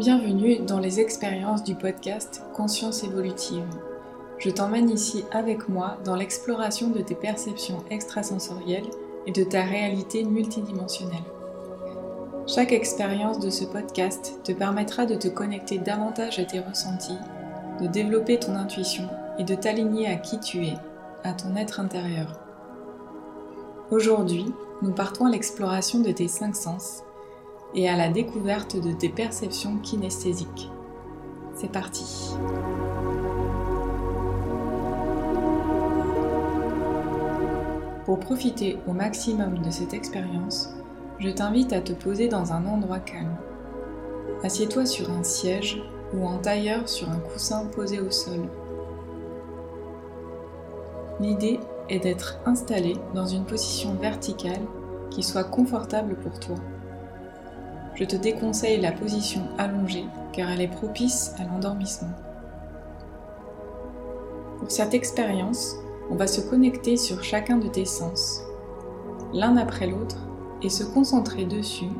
Bienvenue dans les expériences du podcast Conscience évolutive. Je t'emmène ici avec moi dans l'exploration de tes perceptions extrasensorielles et de ta réalité multidimensionnelle. Chaque expérience de ce podcast te permettra de te connecter davantage à tes ressentis, de développer ton intuition et de t'aligner à qui tu es, à ton être intérieur. Aujourd'hui, nous partons à l'exploration de tes cinq sens et à la découverte de tes perceptions kinesthésiques. C'est parti Pour profiter au maximum de cette expérience, je t'invite à te poser dans un endroit calme. Assieds-toi sur un siège ou en tailleur sur un coussin posé au sol. L'idée est d'être installé dans une position verticale qui soit confortable pour toi. Je te déconseille la position allongée car elle est propice à l'endormissement. Pour cette expérience, on va se connecter sur chacun de tes sens, l'un après l'autre, et se concentrer dessus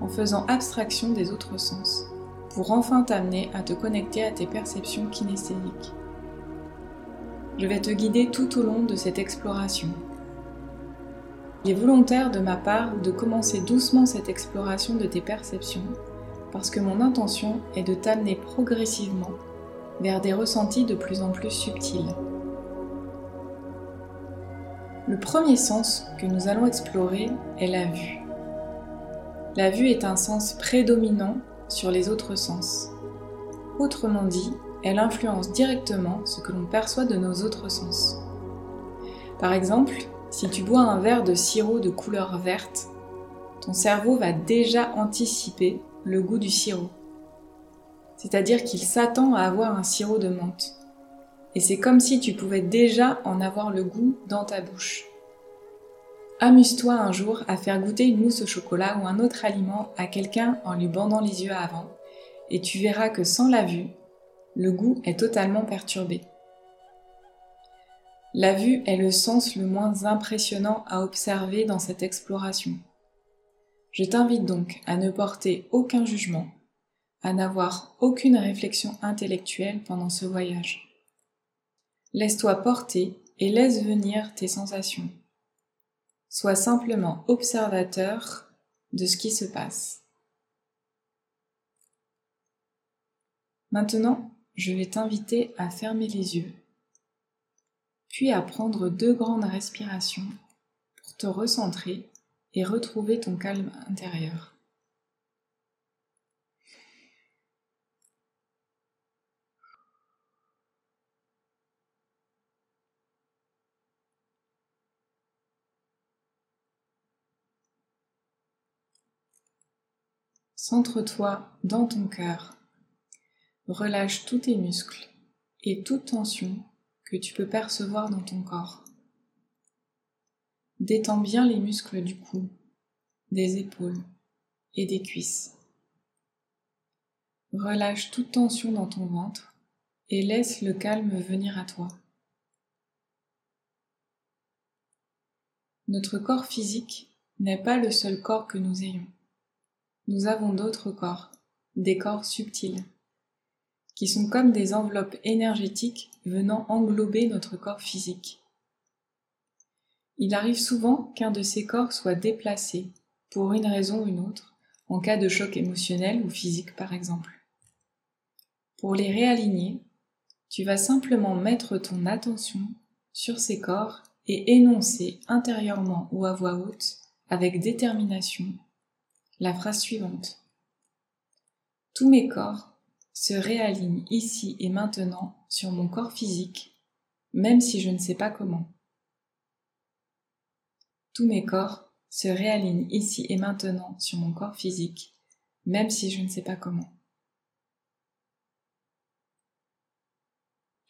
en faisant abstraction des autres sens, pour enfin t'amener à te connecter à tes perceptions kinesthésiques. Je vais te guider tout au long de cette exploration. Il est volontaire de ma part de commencer doucement cette exploration de tes perceptions, parce que mon intention est de t'amener progressivement vers des ressentis de plus en plus subtils. Le premier sens que nous allons explorer est la vue. La vue est un sens prédominant sur les autres sens. Autrement dit, elle influence directement ce que l'on perçoit de nos autres sens. Par exemple, si tu bois un verre de sirop de couleur verte, ton cerveau va déjà anticiper le goût du sirop. C'est-à-dire qu'il s'attend à avoir un sirop de menthe et c'est comme si tu pouvais déjà en avoir le goût dans ta bouche. Amuse-toi un jour à faire goûter une mousse au chocolat ou un autre aliment à quelqu'un en lui bandant les yeux avant, et tu verras que sans la vue, le goût est totalement perturbé. La vue est le sens le moins impressionnant à observer dans cette exploration. Je t'invite donc à ne porter aucun jugement, à n'avoir aucune réflexion intellectuelle pendant ce voyage. Laisse-toi porter et laisse venir tes sensations. Sois simplement observateur de ce qui se passe. Maintenant, je vais t'inviter à fermer les yeux, puis à prendre deux grandes respirations pour te recentrer et retrouver ton calme intérieur. Centre-toi dans ton cœur. Relâche tous tes muscles et toute tension tu peux percevoir dans ton corps. Détends bien les muscles du cou, des épaules et des cuisses. Relâche toute tension dans ton ventre et laisse le calme venir à toi. Notre corps physique n'est pas le seul corps que nous ayons nous avons d'autres corps, des corps subtils, qui sont comme des enveloppes énergétiques venant englober notre corps physique. Il arrive souvent qu'un de ces corps soit déplacé, pour une raison ou une autre, en cas de choc émotionnel ou physique par exemple. Pour les réaligner, tu vas simplement mettre ton attention sur ces corps et énoncer intérieurement ou à voix haute, avec détermination, la phrase suivante. Tous mes corps se réalignent ici et maintenant sur mon corps physique, même si je ne sais pas comment. Tous mes corps se réalignent ici et maintenant sur mon corps physique, même si je ne sais pas comment.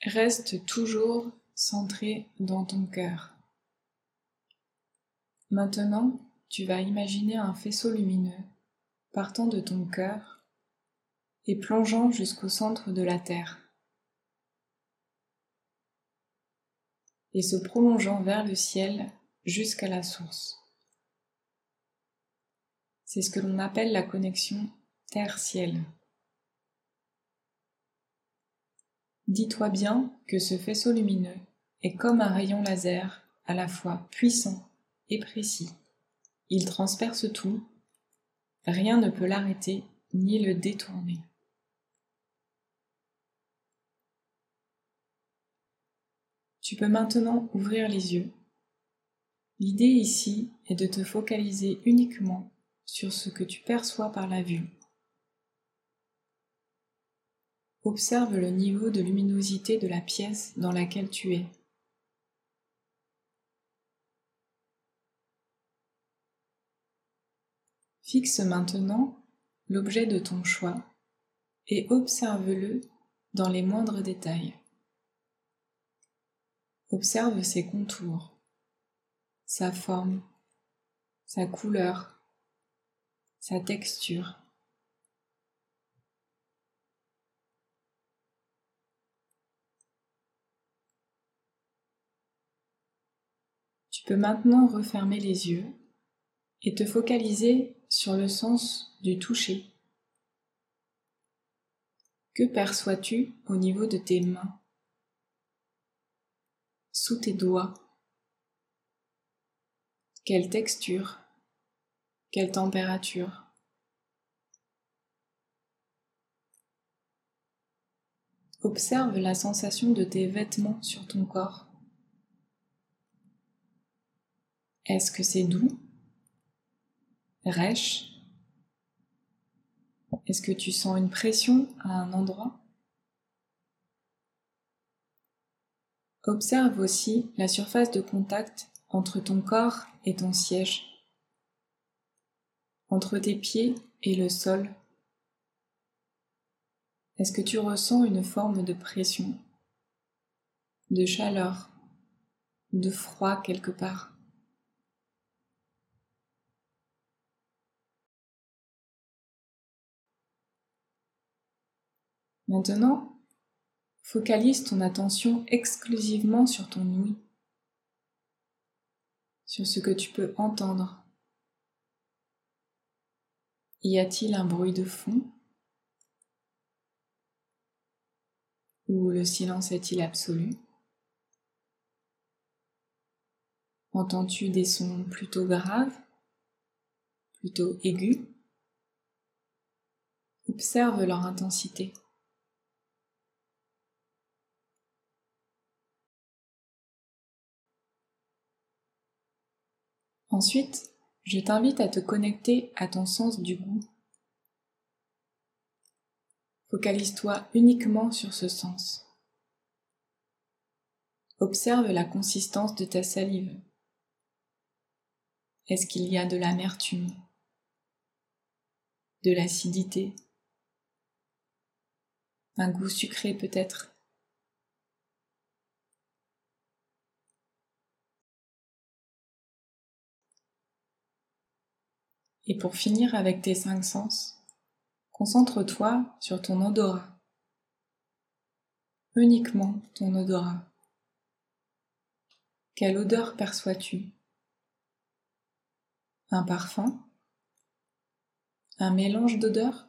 Reste toujours centré dans ton cœur. Maintenant, tu vas imaginer un faisceau lumineux partant de ton cœur et plongeant jusqu'au centre de la Terre et se prolongeant vers le ciel jusqu'à la source. C'est ce que l'on appelle la connexion Terre-Ciel. Dis-toi bien que ce faisceau lumineux est comme un rayon laser à la fois puissant et précis. Il transperce tout, rien ne peut l'arrêter ni le détourner. Tu peux maintenant ouvrir les yeux. L'idée ici est de te focaliser uniquement sur ce que tu perçois par la vue. Observe le niveau de luminosité de la pièce dans laquelle tu es. Fixe maintenant l'objet de ton choix et observe-le dans les moindres détails. Observe ses contours, sa forme, sa couleur, sa texture. Tu peux maintenant refermer les yeux et te focaliser sur le sens du toucher. Que perçois-tu au niveau de tes mains? Sous tes doigts. Quelle texture, quelle température. Observe la sensation de tes vêtements sur ton corps. Est-ce que c'est doux Rêche? Est-ce que tu sens une pression à un endroit? Observe aussi la surface de contact entre ton corps et ton siège, entre tes pieds et le sol. Est-ce que tu ressens une forme de pression, de chaleur, de froid quelque part? Maintenant, Focalise ton attention exclusivement sur ton ouïe, sur ce que tu peux entendre. Y a-t-il un bruit de fond? Ou le silence est-il absolu? Entends-tu des sons plutôt graves, plutôt aigus? Observe leur intensité. Ensuite, je t'invite à te connecter à ton sens du goût. Focalise-toi uniquement sur ce sens. Observe la consistance de ta salive. Est-ce qu'il y a de l'amertume, de l'acidité, un goût sucré peut-être? Et pour finir avec tes cinq sens, concentre-toi sur ton odorat. Uniquement ton odorat. Quelle odeur perçois-tu? Un parfum? Un mélange d'odeurs?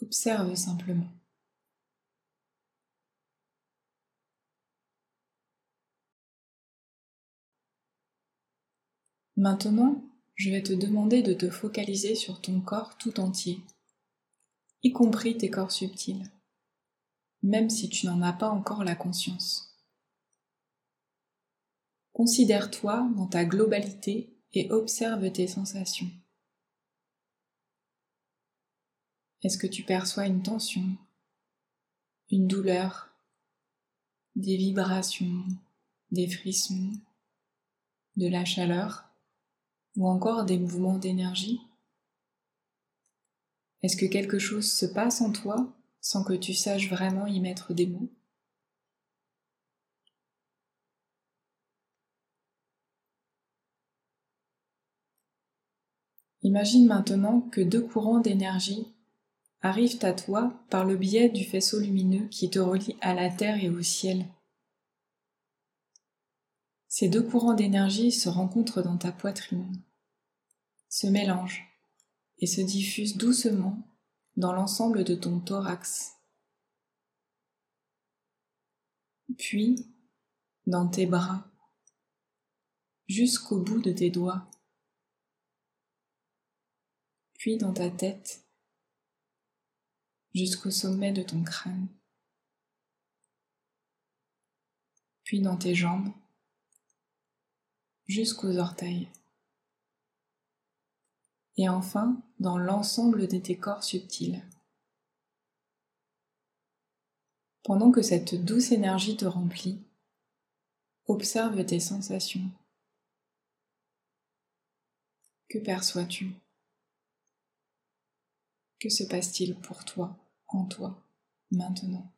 Observe simplement. Maintenant, je vais te demander de te focaliser sur ton corps tout entier, y compris tes corps subtils, même si tu n'en as pas encore la conscience. Considère-toi dans ta globalité et observe tes sensations. Est-ce que tu perçois une tension, une douleur, des vibrations, des frissons, de la chaleur? Ou encore des mouvements d'énergie Est-ce que quelque chose se passe en toi sans que tu saches vraiment y mettre des mots? Imagine maintenant que deux courants d'énergie arrivent à toi par le biais du faisceau lumineux qui te relie à la Terre et au ciel. Ces deux courants d'énergie se rencontrent dans ta poitrine, se mélangent et se diffusent doucement dans l'ensemble de ton thorax. puis dans tes bras, jusqu'au bout de tes doigts, puis dans ta tête, jusqu'au sommet de ton crâne, puis dans tes jambes, jusqu'aux orteils, et enfin dans l'ensemble de tes corps subtils. Pendant que cette douce énergie te remplit, observe tes sensations. Que perçois-tu? Que se passe-t-il pour toi, en toi, maintenant?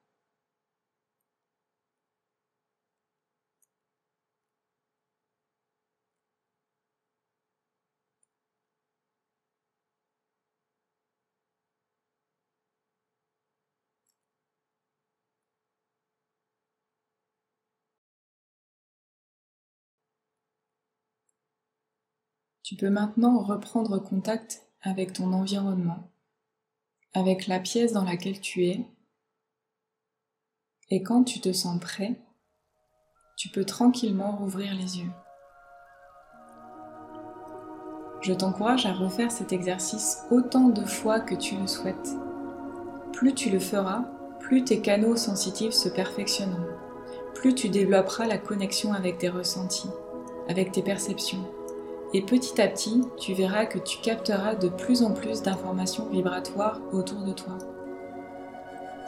Tu peux maintenant reprendre contact avec ton environnement, avec la pièce dans laquelle tu es. Et quand tu te sens prêt, tu peux tranquillement rouvrir les yeux. Je t'encourage à refaire cet exercice autant de fois que tu le souhaites. Plus tu le feras, plus tes canaux sensitifs se perfectionneront, plus tu développeras la connexion avec tes ressentis, avec tes perceptions, et petit à petit, tu verras que tu capteras de plus en plus d'informations vibratoires autour de toi.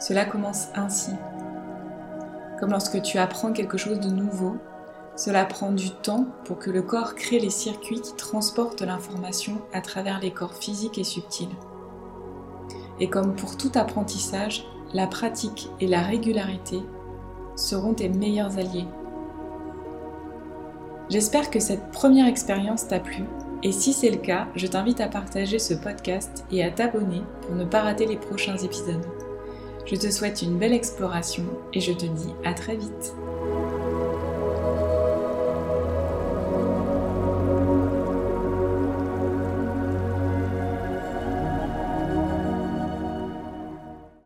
Cela commence ainsi. Comme lorsque tu apprends quelque chose de nouveau, cela prend du temps pour que le corps crée les circuits qui transportent l'information à travers les corps physiques et subtils. Et comme pour tout apprentissage, la pratique et la régularité seront tes meilleurs alliés J'espère que cette première expérience t'a plu et si c'est le cas, je t'invite à partager ce podcast et à t'abonner pour ne pas rater les prochains épisodes. Je te souhaite une belle exploration et je te dis à très vite.